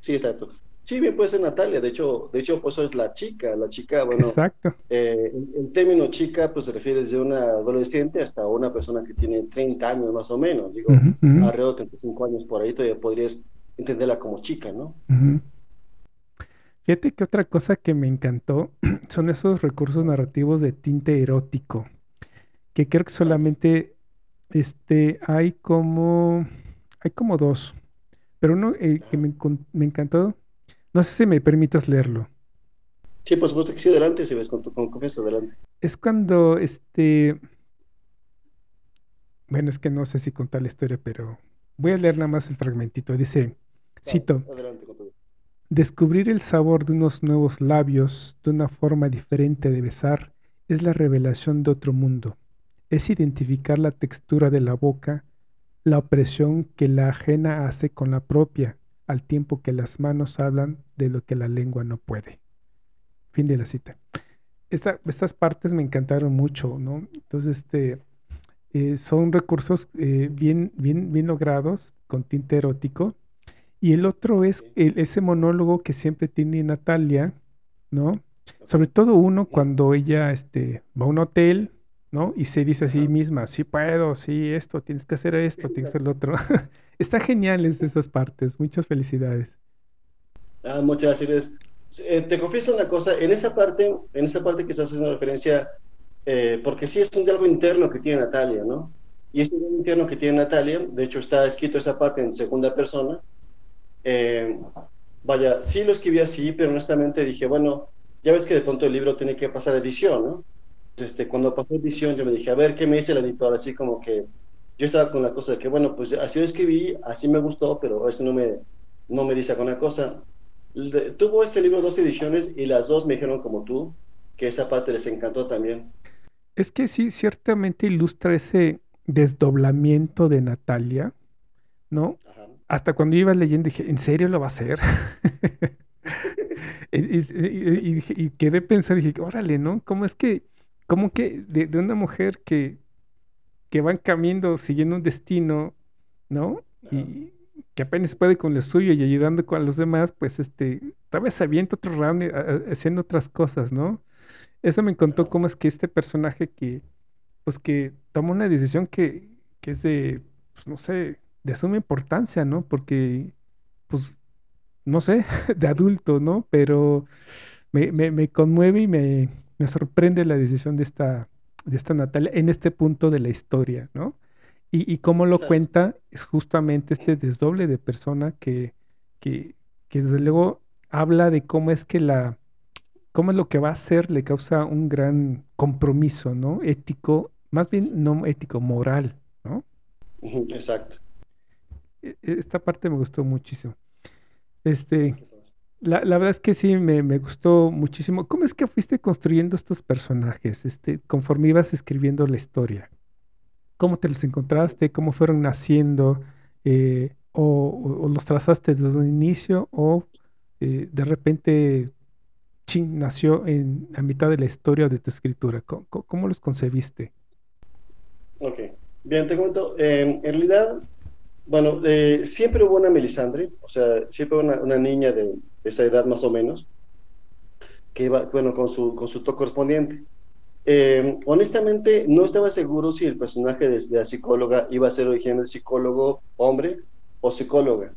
[SPEAKER 2] Sí, exacto. Sí, bien puede ser Natalia, de hecho, de hecho, pues es la chica, la chica, bueno,
[SPEAKER 1] Exacto.
[SPEAKER 2] Eh, el, término chica, pues se refiere desde una adolescente hasta una persona que tiene 30 años más o menos, digo, alrededor de 35 años por ahí, todavía podrías entenderla como chica, ¿no?
[SPEAKER 1] Fíjate que otra cosa que me encantó (clears throat) son esos recursos narrativos de tinte erótico, que creo que solamente este, hay como, hay como dos, pero uno eh, que me, me encantó no sé si me permitas leerlo.
[SPEAKER 2] Sí, por supuesto que sí, adelante, si ves con tu confianza, adelante.
[SPEAKER 1] Es cuando este. Bueno, es que no sé si contar la historia, pero voy a leer nada más el fragmentito. Dice, cito, descubrir el sabor de unos nuevos labios, de una forma diferente de besar, es la revelación de otro mundo. Es identificar la textura de la boca, la opresión que la ajena hace con la propia, al tiempo que las manos hablan de lo que la lengua no puede. Fin de la cita. estas partes me encantaron mucho, ¿no? Entonces, este, eh, son recursos eh, bien, bien, bien logrados, con tinte erótico. Y el otro es ese monólogo que siempre tiene Natalia, ¿no? Sobre todo uno cuando ella este, va a un hotel, ¿no? Y se dice a sí misma, sí puedo, sí, esto, tienes que hacer esto, tienes que hacer lo otro. (laughs) Está genial esas partes. Muchas felicidades.
[SPEAKER 2] Ah, muchas gracias. Eh, te confieso una cosa, en esa parte, en esa parte que estás haciendo referencia, eh, porque sí es un diálogo interno que tiene Natalia, ¿no? Y ese diálogo interno que tiene Natalia, de hecho está escrito esa parte en segunda persona. Eh, vaya, sí lo escribí así, pero honestamente dije, bueno, ya ves que de pronto el libro tiene que pasar edición, ¿no? este, cuando pasó edición, yo me dije, a ver, ¿qué me dice el editor? Así como que yo estaba con la cosa de que, bueno, pues así lo escribí, así me gustó, pero ese no me, no me dice alguna cosa. tuvo este libro dos ediciones y las dos me dijeron como tú, que esa parte les encantó también.
[SPEAKER 1] Es que sí, ciertamente ilustra ese desdoblamiento de Natalia, ¿no? Hasta cuando iba leyendo dije, ¿en serio lo va a hacer? (laughs) (laughs) y, quedé pensando, dije, órale, ¿no? ¿Cómo es que, cómo que de, una mujer que, que va camino siguiendo un destino, ¿no? Y que apenas puede con lo suyo y ayudando con los demás, pues este, tal vez avienta otro round eh, haciendo otras cosas, ¿no? Eso me contó cómo es que este personaje que, pues que toma una decisión que, que es de, pues no sé, de suma importancia, ¿no? Porque, pues, no sé, (laughs) de adulto, ¿no? Pero me, me, me conmueve y me, me, sorprende la decisión de esta, de esta Natalia en este punto de la historia, ¿no? Y, y cómo lo cuenta es justamente este desdoble de persona que, que, que desde luego habla de cómo es que la, cómo es lo que va a hacer le causa un gran compromiso, ¿no? Ético, más bien no ético, moral, ¿no?
[SPEAKER 2] Exacto.
[SPEAKER 1] E, e, esta parte me gustó muchísimo. Este, la, verdad es que sí, me, gustó muchísimo. ¿Cómo es que fuiste construyendo estos personajes, este, conforme ibas escribiendo la historia? ¿Cómo te los encontraste? ¿Cómo fueron naciendo? Eh, o, los trazaste desde un inicio? ¿O eh, de repente Chin nació en la mitad de la historia de tu escritura. ¿Cómo, los concebiste?
[SPEAKER 2] Ok, bien, te cuento. en realidad, bueno, eh, siempre hubo una Melisandre, o sea, siempre hubo una, niña de esa edad más o menos, que iba, bueno, con su, con su toque correspondiente. Em, honestamente, no estaba seguro si el personaje de, de, la psicóloga iba a ser originalmente psicólogo hombre o psicóloga.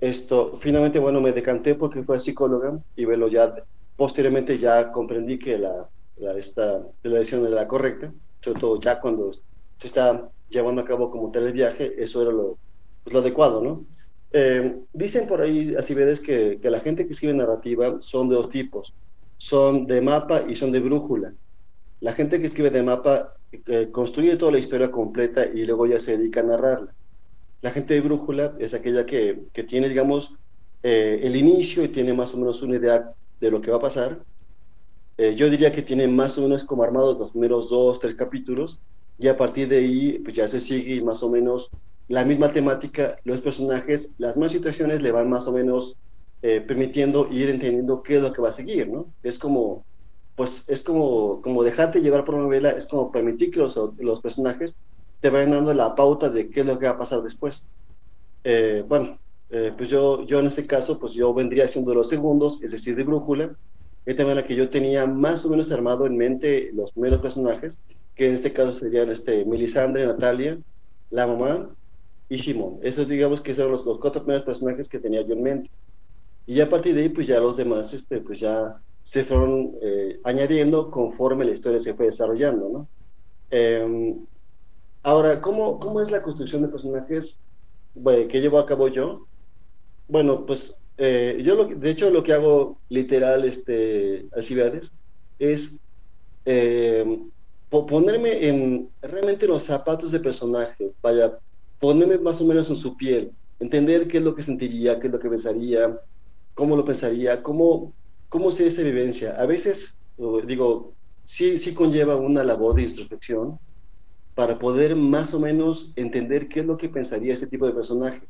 [SPEAKER 2] Esto, finalmente, bueno, me decanté porque fue psicóloga y bueno, ya posteriormente ya comprendí que la, la, esta, la decisión era la correcta, sobre todo ya cuando se está llevando a cabo como tal el viaje, eso era lo, pues, lo adecuado, ¿no? Eh, dicen por ahí, así ves, que, que la gente que escribe narrativa son de dos tipos, son de mapa y son de brújula. La gente que escribe de mapa eh, construye toda la historia completa y luego ya se dedica a narrarla. La gente de brújula es aquella que, que tiene, digamos, eh, el inicio y tiene más o menos una idea de lo que va a pasar. Yo diría que tiene más o menos como armados los primeros dos, tres capítulos, y a partir de ahí pues ya se sigue más o menos la misma temática, los personajes, las más situaciones le van más o menos eh, permitiendo ir entendiendo qué es lo que va a seguir, ¿no? Es como, pues es como, como dejarte llevar por una novela, es como permitir que los, los personajes te vayan dando la pauta de qué es lo que va a pasar después. Eh, bueno, eh, pues yo, yo en este caso, pues yo vendría siendo los segundos, es decir, de brújula, de manera que yo tenía más o menos armado en mente los primeros personajes, que en este caso serían este, Melisandre, Natalia, la mamá y Simón. Esos digamos que son los, los cuatro primeros personajes que tenía yo en mente. Y a partir de ahí, pues ya los demás, este, pues ya se fueron eh, añadiendo conforme la historia se fue desarrollando, ¿no? Em, Ahora, ¿cómo, ¿cómo es la construcción de personajes que llevo a cabo yo? Bueno, pues eh, yo lo, de hecho lo que hago literal, este, Alcibiades, es eh, ponerme en realmente los zapatos de personaje, vaya, ponerme más o menos en su piel, entender qué es lo que sentiría, qué es lo que pensaría, cómo lo pensaría, cómo, cómo sería esa vivencia. A veces, digo, sí, sí conlleva una labor de introspección, para poder más o menos entender qué es lo que pensaría ese tipo de personaje.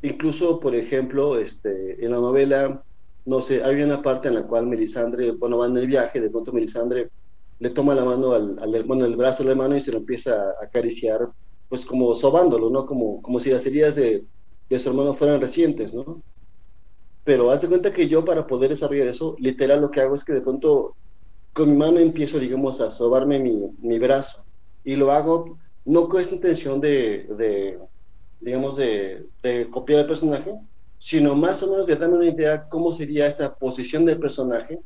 [SPEAKER 2] Incluso, por ejemplo, este, en la novela, no sé, hay una parte en la cual Melisandre, bueno, va en el viaje, de pronto Melisandre le toma la mano al, al bueno, el brazo de la mano y se lo empieza a acariciar, pues como sobándolo, ¿no? Como, como si las heridas de, de su hermano fueran recientes, ¿no? Pero haz de cuenta que yo para poder desarrollar eso, literal lo que hago es que de pronto con mi mano empiezo, digamos, a sobarme mi, mi brazo y lo hago no con esta intención de, digamos, de, copiar el personaje, sino más o menos de darme una idea cómo sería esa posición del personaje,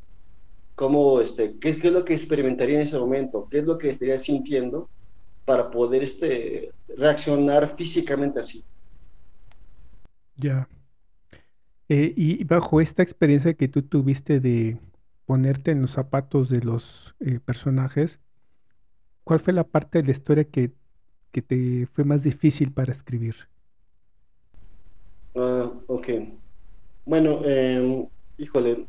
[SPEAKER 2] cómo, este, qué, es lo que experimentaría en ese momento, qué es lo que estaría sintiendo para poder este, reaccionar físicamente así.
[SPEAKER 1] Ya. Eh, y bajo esta experiencia que tú tuviste de, ponerte en los zapatos de los eh, personajes, ¿cuál fue la parte de la historia que, que te fue más difícil para escribir?
[SPEAKER 2] Ah, ok. Bueno, em, híjole,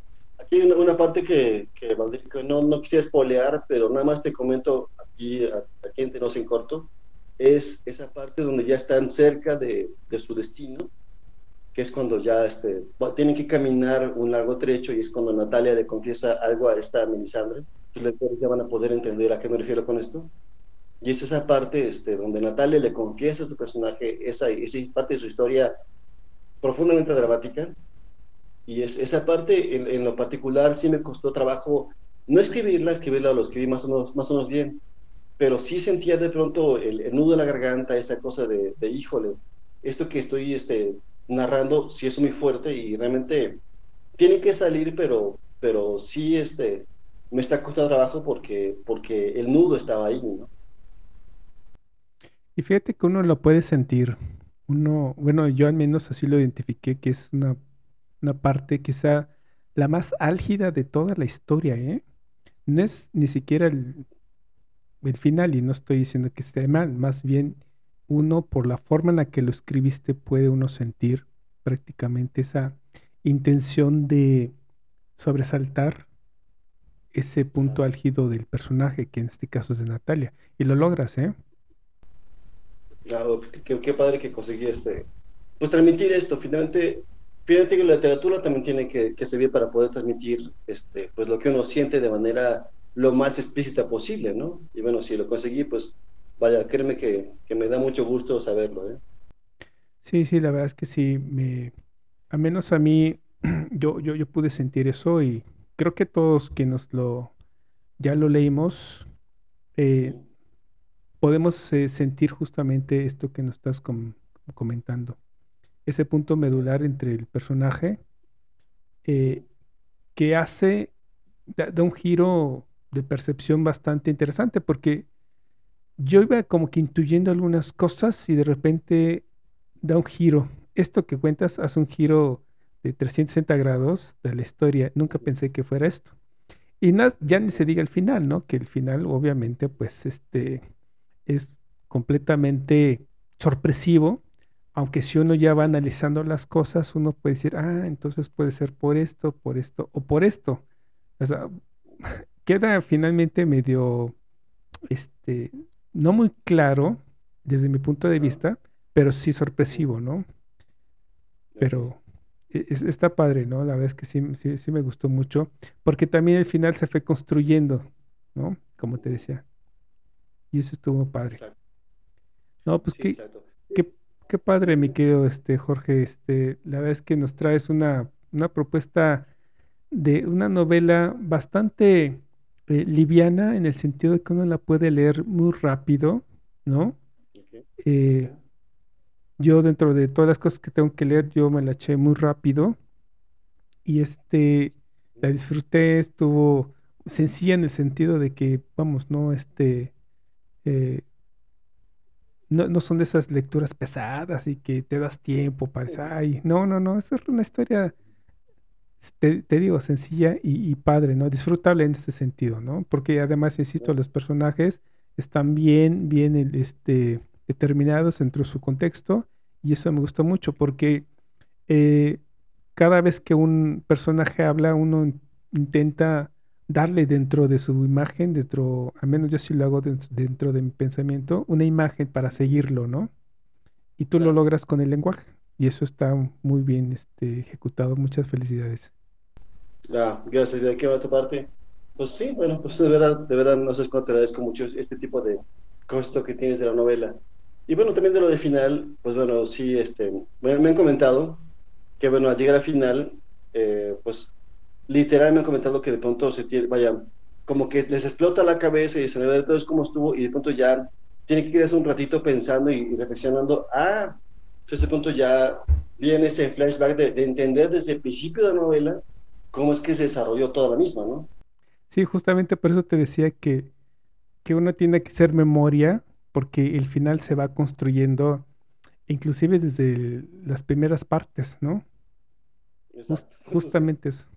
[SPEAKER 2] aquí hay una, parte que, que no, no quisiera espolear, pero nada más te comento aquí, aquí entre nos en corto, es esa parte donde ya están cerca de, de su destino que es cuando ya este, tienen que caminar un largo trecho y es cuando Natalia le confiesa algo a esta Melisandre. Los lectores ya van a poder entender a qué me refiero con esto. Y es esa parte este, donde Natalia le confiesa a tu personaje esa, esa parte de su historia profundamente dramática. Y es, esa parte, en, lo particular, sí me costó trabajo no escribirla, escribirla lo escribí más o menos, más o menos bien, pero sí sentía de pronto el, nudo de la garganta, esa cosa de, de, híjole, esto que estoy este, narrando sí es muy fuerte y realmente tiene que salir, pero, pero sí este, me está costando trabajo porque, porque el nudo estaba ahí, ¿no?
[SPEAKER 1] Y fíjate que uno lo puede sentir. Uno, bueno, yo al menos así lo identifiqué, que es una, una parte quizá la más álgida de toda la historia, ¿eh? No es ni siquiera el, el final, y no estoy diciendo que esté mal, más bien uno, por la forma en la que lo escribiste, puede uno sentir prácticamente esa intención de sobresaltar ese punto álgido del personaje, que en este caso es de Natalia. Y lo logras, ¿eh?
[SPEAKER 2] Claro, qué, padre que conseguí este, pues transmitir esto. Finalmente, fíjate que la literatura también tiene que, servir para poder transmitir este, pues lo que uno siente de manera lo más explícita posible, ¿no? Y bueno, si lo conseguí, pues vaya, créeme que, me da mucho gusto saberlo. ¿eh?
[SPEAKER 1] Sí, sí, la verdad es que sí, me, a menos a mí, (clears throat) yo, yo, yo pude sentir eso y creo que todos quienes lo, ya lo leímos, eh, podemos eh, sentir justamente esto que nos estás comentando. Ese punto medular entre el personaje que hace, da un giro de percepción bastante interesante porque yo iba como que intuyendo algunas cosas y de repente da un giro. Esto que cuentas hace un giro de 360 grados de la historia. Nunca pensé que fuera esto. Y ya ni se diga el final, ¿no? Que el final obviamente pues este es completamente sorpresivo, aunque si uno ya va analizando las cosas, uno puede decir, ah, entonces puede ser por esto, por esto o por esto. O sea, (laughs) queda finalmente medio, este, no muy claro desde mi punto de vista, pero sí sorpresivo, ¿no? Pero e, está padre, ¿no? La verdad es que sí, sí, sí me gustó mucho, porque también el final se fue construyendo, ¿no? Como te decía. Y eso estuvo padre. No, pues qué, qué, qué, padre, mi querido este, Jorge. Este, la verdad es que nos traes una, una propuesta de una novela bastante eh, liviana en el sentido de que uno la puede leer muy rápido, ¿no? Eh, yo dentro de todas las cosas que tengo que leer, yo me la eché muy rápido y este, la disfruté, estuvo sencilla en el sentido de que, vamos, no, este, eh, no, no, son de esas lecturas pesadas y que te das tiempo para decir, ay, no, no, no, es una historia te, digo, sencilla y, padre, ¿no? Disfrutable en ese sentido, ¿no? Porque además, insisto, los personajes están bien, bien este, determinados dentro de su contexto y eso me gustó mucho porque eh, cada vez que un personaje habla, uno intenta darle dentro de su imagen, dentro, al menos yo sí lo hago dentro, de mi pensamiento, una imagen para seguirlo, ¿no? Y tú lo logras con el lenguaje y eso está muy bien este, ejecutado. Muchas felicidades.
[SPEAKER 2] Ah, gracias. ¿De qué va tu parte? Pues sí, bueno, pues de verdad, de verdad, no sé cuánto te agradezco mucho este tipo de costo que tienes de la novela. Y bueno, también de lo de final, pues bueno, sí, este, me, han comentado que bueno, al llegar al final, eh, pues literal me han comentado que de pronto se tiene, vaya, como que les explota la cabeza y se ve todo es como estuvo y de pronto ya tiene que quedarse un ratito pensando y reflexionando, ah, entonces, de pronto ya viene ese flashback de, entender desde el principio de la novela cómo es que se desarrolló toda la misma, ¿no?
[SPEAKER 1] Sí, justamente por eso te decía que, que uno tiene que ser memoria, porque el final se va construyendo, inclusive desde las primeras partes, ¿no? Exacto. justamente eso.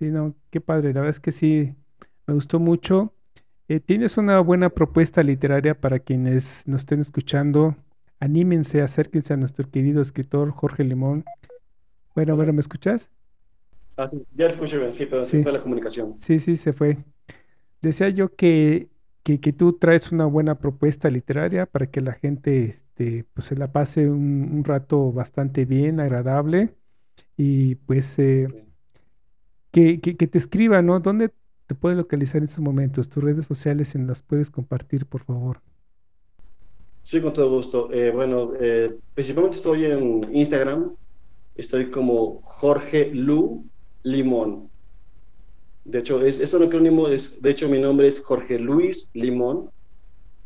[SPEAKER 1] Sí, no, qué padre. La verdad es que sí, me gustó mucho. Eh, tienes una buena propuesta literaria para quienes nos estén escuchando. Anímense, acérquense a nuestro querido escritor Jorge Limón. Bueno, bueno, ¿me escuchas?
[SPEAKER 2] Ah, sí, ya te escucho bien, sí, pero se fue la comunicación.
[SPEAKER 1] Sí, sí, se fue. Decía yo que, que, que tú traes una buena propuesta literaria para que la gente este, pues se la pase un, un rato bastante bien, agradable y pues eh, que, que, te escriba, ¿no? ¿Dónde te puede localizar en estos momentos? Tus redes sociales, en las puedes compartir, por favor.
[SPEAKER 2] Sí, con todo gusto. Eh, bueno, eh, principalmente estoy en Instagram. Estoy como Jorge Lu Limón. De hecho, es, es un acrónimo, es, de hecho mi nombre es Jorge Luis Limón.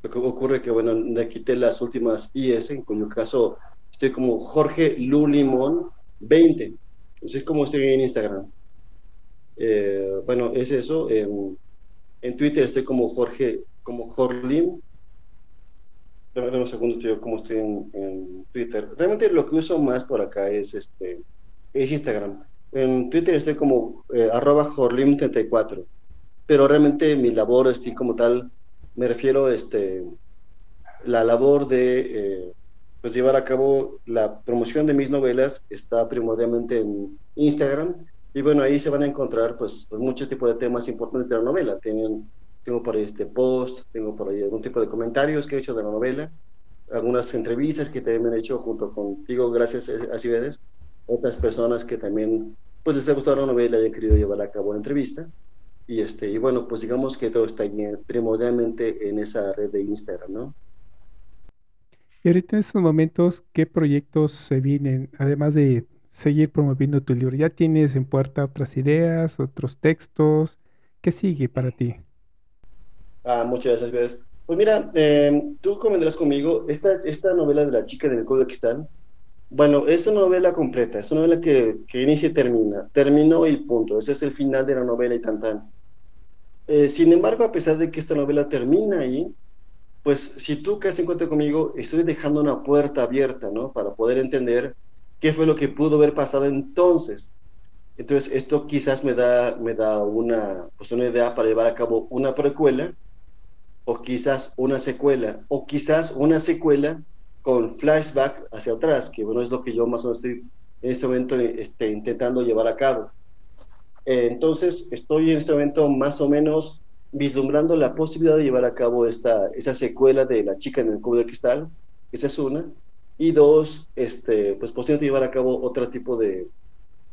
[SPEAKER 2] Lo que ocurre que, bueno, le quité las últimas IS, en cuyo caso estoy como Jorge Lu Limón 20. Así es como estoy en Instagram. Eh, bueno, es eso. En, Twitter estoy como Jorge, como Jorlim. Dame, un segundo, tío, cómo estoy en, en Twitter. Realmente lo que uso más por acá es este es Instagram. En Twitter estoy como eh, arroba jorlim34. Pero realmente mi labor, así como tal, me refiero este la labor de eh, pues llevar a cabo la promoción de mis novelas está primordialmente en Instagram y bueno ahí se van a encontrar pues, pues muchos tipos de temas importantes de la novela. Tengo por ahí este post tengo por ahí algún tipo de comentarios que he hecho de la novela algunas entrevistas que también han hecho junto contigo gracias a Cibeles otras personas que también pues les ha gustado la novela y han querido llevar a cabo la entrevista. Y este y bueno pues digamos que todo está en- primordialmente en esa red de Instagram no
[SPEAKER 1] Y ahorita en estos momentos, ¿qué proyectos se vienen? Además de seguir promoviendo tu libro, ¿ya tienes en puerta otras ideas, otros textos? ¿Qué sigue para ti?
[SPEAKER 2] Ah, muchas gracias. Pues mira, eh, tú convendrás conmigo, esta, esta novela de la chica del Cristal, bueno, es una novela completa, es una novela que, que inicia y termina, terminó y punto, ese es el final de la novela y tan tan. Eh, sin embargo, a pesar de que esta novela termina ahí, pues si tú caes en cuenta conmigo, estoy dejando una puerta abierta, ¿no? Para poder entender qué fue lo que pudo haber pasado entonces. Entonces, esto quizás me da, me da una, pues una idea para llevar a cabo una precuela, o quizás una secuela, o quizás una secuela con flashback hacia atrás, que bueno, es lo que yo más o menos estoy en este momento este, intentando llevar a cabo. Eh, entonces, estoy en este momento más o menos vislumbrando la posibilidad de llevar a cabo esta, esa secuela de La chica en el cubo de cristal, esa es una, y dos, este, pues posiblemente llevar a cabo otro tipo de,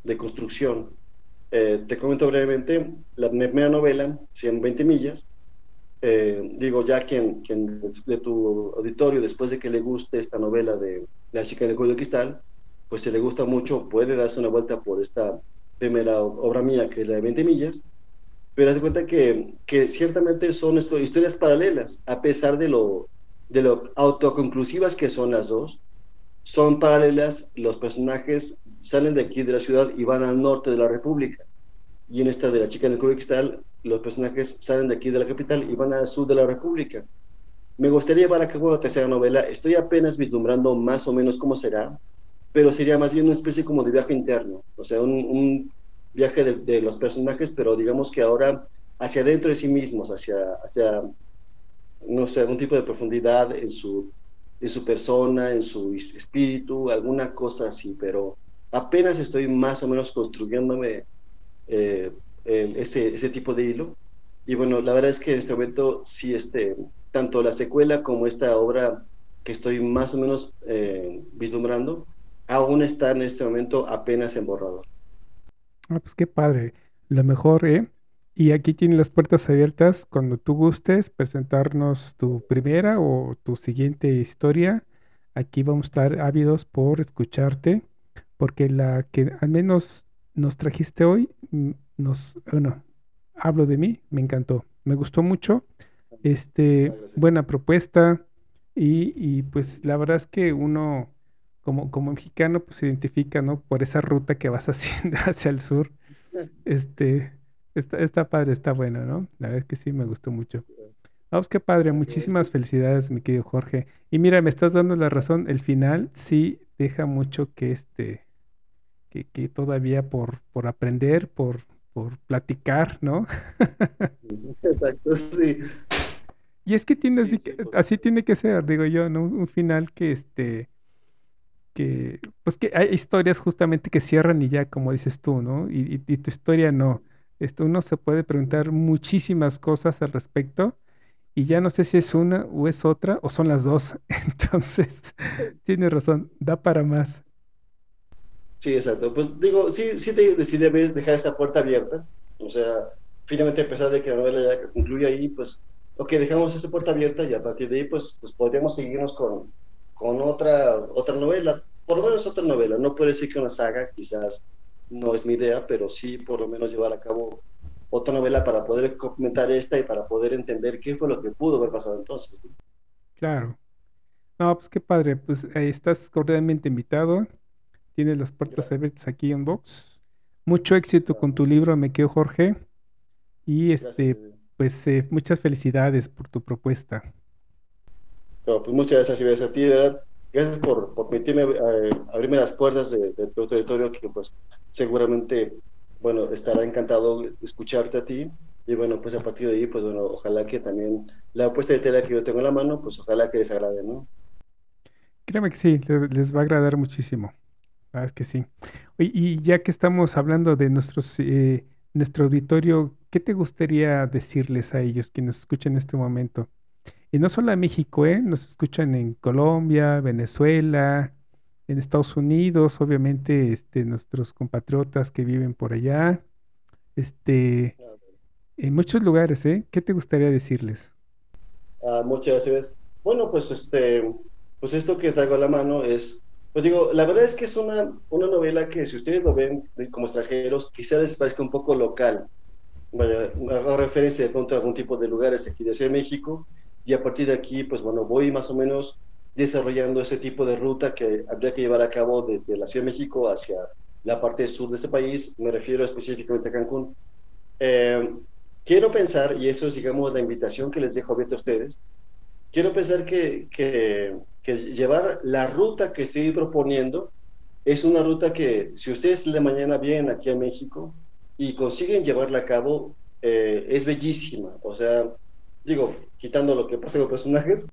[SPEAKER 2] de construcción. Eh, te comento brevemente, la primera novela, 120 millas, eh, digo, ya quien, quien de tu auditorio, después de que le guste esta novela de La chica en el cubo de cristal, pues si le gusta mucho, puede darse una vuelta por esta primera obra mía, que es la de 20 millas, pero haz de cuenta que, que ciertamente son historias paralelas, a pesar de lo, de lo autoconclusivas que son las dos, son paralelas, los personajes salen de aquí de la ciudad y van al norte de la República, y en esta de la chica en el cristal, los personajes salen de aquí de la capital y van al sur de la República. Me gustaría llevar a cabo la tercera novela, estoy apenas vislumbrando más o menos cómo será, pero sería más bien una especie como de viaje interno, o sea, un, viaje de, de los personajes, pero digamos que ahora hacia adentro de sí mismos, hacia, hacia no sé, algún tipo de profundidad en su, en su persona, en su espíritu, alguna cosa así, pero apenas estoy más o menos construyéndome eh, ese, ese tipo de hilo. Y bueno, la verdad es que en este momento sí, este, tanto la secuela como esta obra que estoy más o menos eh, vislumbrando, aún está en este momento apenas en borrador.
[SPEAKER 1] Ah, pues qué padre. Lo mejor, ¿eh? Y aquí tienes las puertas abiertas cuando tú gustes presentarnos tu primera o tu siguiente historia. Aquí vamos a estar ávidos por escucharte, porque la que al menos nos trajiste hoy, mm, nos, bueno, hablo de mí, me encantó, me gustó mucho. Este, buena propuesta y, y pues la verdad es que uno como, como mexicano pues se identifica, ¿no? Por esa ruta que vas (laughs) haciendo hacia el sur. (laughs) Este, está, está padre, está bueno, ¿no? La verdad es que sí me gustó mucho. Vamos, qué padre, muchísimas felicidades, mi querido Jorge. Y mira, me estás dando la razón, el final sí deja mucho que este, que, que todavía por, por aprender, por, por platicar, ¿no? (laughs)
[SPEAKER 2] Exacto, sí.
[SPEAKER 1] Y es que tiene
[SPEAKER 2] Sí,
[SPEAKER 1] así,
[SPEAKER 2] sí,
[SPEAKER 1] así tiene que ser, digo yo, ¿no? Un final que este, que, pues que hay historias justamente que cierran y ya, como dices tú, ¿no? Y, y- y tu historia no. Esto uno se puede preguntar muchísimas cosas al respecto y ya no sé si es una o es otra o son las dos. (laughs) Entonces, (laughs) tienes razón, da para más.
[SPEAKER 2] Sí, exacto. Pues digo, sí, sí te decidí dejar esa puerta abierta. O sea, finalmente a pesar de que la novela ya concluye ahí, pues, ok, dejamos esa puerta abierta y a partir de ahí, pues, pues podríamos seguirnos con, con otra, otra novela. Por lo menos otra novela. No puede decir que una saga, quizás no es mi idea, pero sí por lo menos llevar a cabo otra novela para poder comentar esta y para poder entender qué fue lo que pudo haber pasado entonces. ¿no?
[SPEAKER 1] Claro. No, pues qué padre, pues ahí estás cordialmente invitado. Tienes las puertas
[SPEAKER 2] Gracias.
[SPEAKER 1] abiertas aquí en Vox. Mucho éxito con tu libro, me quedo Jorge. Y este,
[SPEAKER 2] Gracias.
[SPEAKER 1] pues eh, muchas felicidades por tu propuesta.
[SPEAKER 2] No, pues muchas gracias, y gracias a ti, de verdad. Gracias por, por permitirme eh, abrirme las puertas de, de tu auditorio, que pues seguramente, bueno, estará encantado escucharte a ti. Y bueno, pues a partir de ahí, pues bueno, ojalá que también la apuesta de tela que yo tengo en la mano, pues ojalá que les agrade, ¿no?
[SPEAKER 1] Créeme que sí, le- les va a agradar muchísimo. Verdad es que sí. Y ya que estamos hablando de nuestros, eh, nuestro auditorio, ¿qué te gustaría decirles a ellos que nos escuchan en este momento? Y no solo a México, ¿eh? Nos escuchan en Colombia, Venezuela, en Estados Unidos, obviamente, este, nuestros compatriotas que viven por allá, este, en muchos lugares, ¿eh? ¿Qué te gustaría decirles?
[SPEAKER 2] Ah, muchas gracias. Bueno, pues este, pues esto que traigo a la mano es, pues digo, la verdad es que es una, una novela que si ustedes lo ven como extranjeros, quizá les parezca un poco local. Vaya, hago referencia de pronto a algún tipo de lugares aquí de Ciudad de México, y a partir de aquí, pues bueno, voy más o menos desarrollando ese tipo de ruta que habría que llevar a cabo desde la Ciudad de México hacia la parte sur de este país, me refiero específicamente a Cancún. Eh, quiero pensar, y eso es, digamos, la invitación que les dejo abierta a ustedes, quiero pensar que, que, llevar la ruta que estoy proponiendo es una ruta que, si ustedes de mañana vienen aquí a México y consiguen llevarla a cabo, eh, es bellísima. O sea, digo, quitando lo que pasa con personajes,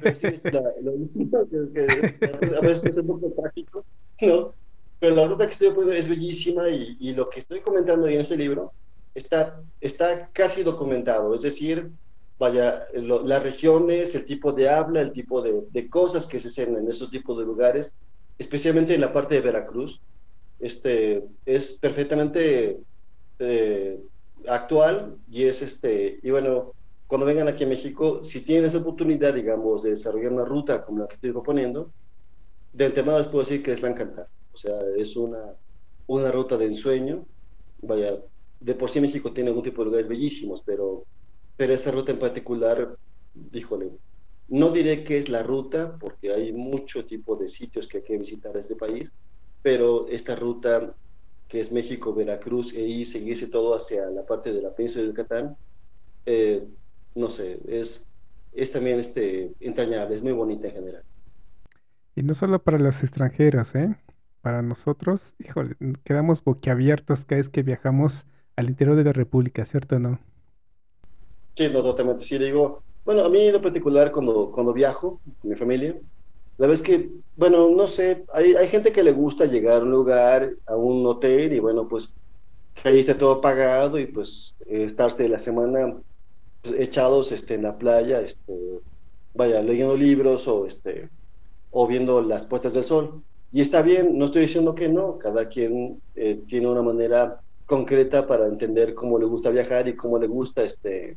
[SPEAKER 2] pero sí, es la- lo- es que es- a veces es un poco trágico, ¿no? Pero la ruta que estoy poniendo es bellísima y, lo que estoy comentando ahí en este libro está, está casi documentado, es decir, vaya, lo- las regiones, el tipo de habla, el tipo de, de cosas que se hacen en esos tipos de lugares, especialmente en la parte de Veracruz, este, es perfectamente eh, actual y es este, y bueno, cuando vengan aquí a México, si tienen esa oportunidad, digamos, de desarrollar una ruta como la que estoy proponiendo, de antemano les puedo decir que les va a encantar. O sea, es una, una ruta de ensueño. Vaya, de por sí México tiene algún tipo de lugares bellísimos, pero, pero esa ruta en particular, híjole, no diré que es la ruta, porque hay mucho tipo de sitios que hay que visitar este país, pero esta ruta que es México, Veracruz, e y seguirse todo hacia la parte de la península de Yucatán, eh, no sé, es, es también este, entrañable, es muy bonita en general.
[SPEAKER 1] Y no solo para los extranjeros, ¿eh? Para nosotros, híjole, quedamos boquiabiertos cada vez que viajamos al interior de la República, ¿cierto o no?
[SPEAKER 2] Sí, no, totalmente. Sí, digo, bueno, a mí en lo particular, cuando, cuando viajo con mi familia, la vez que, bueno, no sé, hay, hay gente que le gusta llegar a un lugar, a un hotel, y bueno, pues que ahí esté todo pagado y pues eh, estarse la semana echados este, en la playa, este, vaya, leyendo libros o, este, o viendo las puestas del sol. Y está bien, no estoy diciendo que no, cada quien eh, tiene una manera concreta para entender cómo le gusta viajar y cómo le gusta este,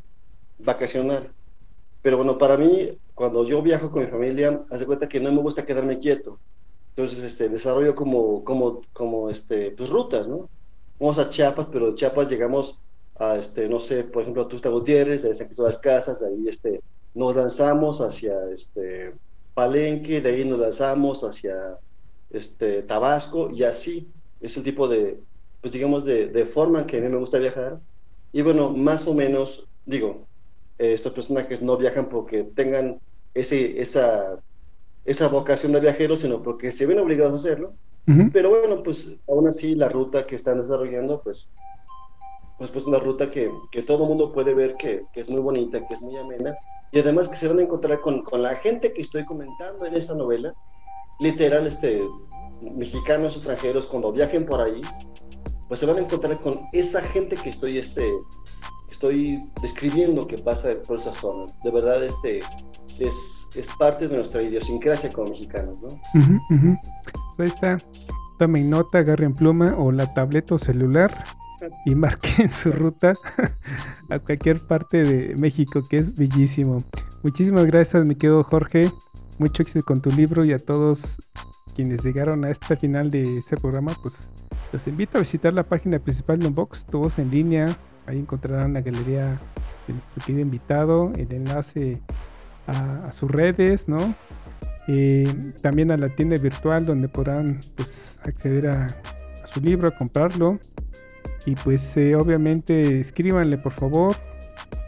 [SPEAKER 2] vacacionar. Pero bueno, para mí, cuando yo viajo con mi familia, hace cuenta que no me gusta quedarme quieto. Entonces, este, desarrollo como, como, como, este, pues rutas, ¿no? Vamos a Chiapas, pero de Chiapas llegamos a, este, no sé, por ejemplo, a Tusta Gutiérrez, de San Cristóbal de las Casas, de ahí, este, nos lanzamos hacia, este, Palenque, de ahí nos lanzamos hacia, este, Tabasco, y así, es el tipo de, pues digamos, de, de forma en que a mí me gusta viajar. Y bueno, más o menos, digo, eh, estos personajes no viajan porque tengan ese, esa, esa vocación de viajeros, sino porque se ven obligados a hacerlo.
[SPEAKER 1] Ujú.
[SPEAKER 2] Pero bueno, pues aún así la ruta que están desarrollando, pues pues, pues una ruta que, que todo el mundo puede ver que, que, es muy bonita, que es muy amena, y además que se van a encontrar con, con la gente que estoy comentando en esa novela, literal, este, mexicanos, extranjeros, cuando viajen por ahí, pues se van a encontrar con esa gente que estoy, este, estoy describiendo que pasa por esas zonas. De verdad, este, es, es parte de nuestra idiosincrasia como mexicanos, ¿no?
[SPEAKER 1] Ahí está. Tomen nota, agarren pluma o la tableta o celular y marquen su ruta (laughs) a cualquier parte de México, que es bellísimo. Muchísimas gracias, mi querido Jorge. Mucho éxito con tu libro y a todos quienes llegaron a este final de este programa, pues los invito a visitar la página principal de Unbox, todos en línea. Ahí encontrarán la galería de nuestro invitado, el enlace a, sus redes, ¿no? Eh, también a la tienda virtual donde podrán pues, acceder a, su libro, a comprarlo. Y pues eh, obviamente escríbanle por favor.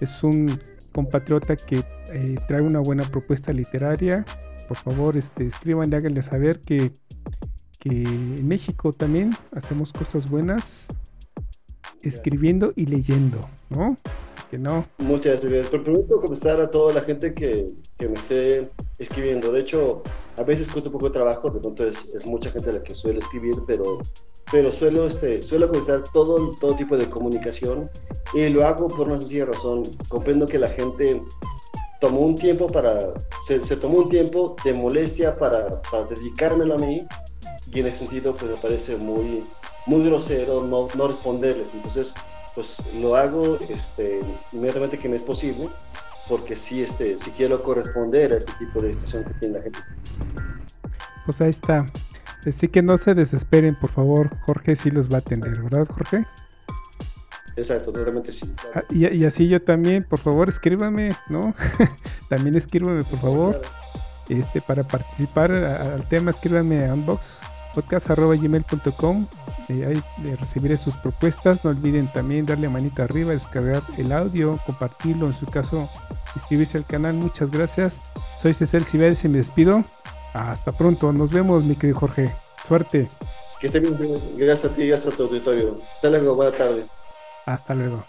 [SPEAKER 1] Es un compatriota que eh, trae una buena propuesta literaria. Por favor, este, escríbanle, háganle saber que, que en México también hacemos cosas buenas escribiendo y leyendo, ¿no? Que no.
[SPEAKER 2] Muchas gracias. Pero pregunto contestar a toda la gente que, que, me esté escribiendo. De hecho, a veces cuesta un poco de trabajo, de pronto es, es mucha gente la que suele escribir, pero pero suelo, este, suelo contestar todo, todo tipo de comunicación y lo hago por una sencilla razón. Comprendo que la gente tomó un tiempo para, se, se tomó un tiempo de molestia para, para, dedicármelo a mí y en ese sentido pues me parece muy, muy grosero no, no responderles. Entonces pues lo hago este, inmediatamente que me es posible porque sí, este, sí quiero corresponder a este tipo de situación que tiene la gente.
[SPEAKER 1] Pues ahí está. Así que no se desesperen, por favor. Jorge sí los va a atender, ¿verdad, Jorge?
[SPEAKER 2] Exacto, totalmente sí.
[SPEAKER 1] Ah, y, así yo también, por favor, escríbame, ¿no? (laughs) también escríbame, por favor. Este, para participar al tema, escríbame a unboxpodcast.gmail.com eh, ahí recibiré sus propuestas. No olviden también darle manita arriba, descargar el audio, compartirlo, en su caso, inscribirse al canal. Muchas gracias. Soy Cecil Ciberes y me despido. Hasta pronto, nos vemos, mi querido Jorge. Suerte.
[SPEAKER 2] Que esté bien, gracias a ti, gracias a tu auditorio. Hasta luego, buena tarde.
[SPEAKER 1] Hasta luego.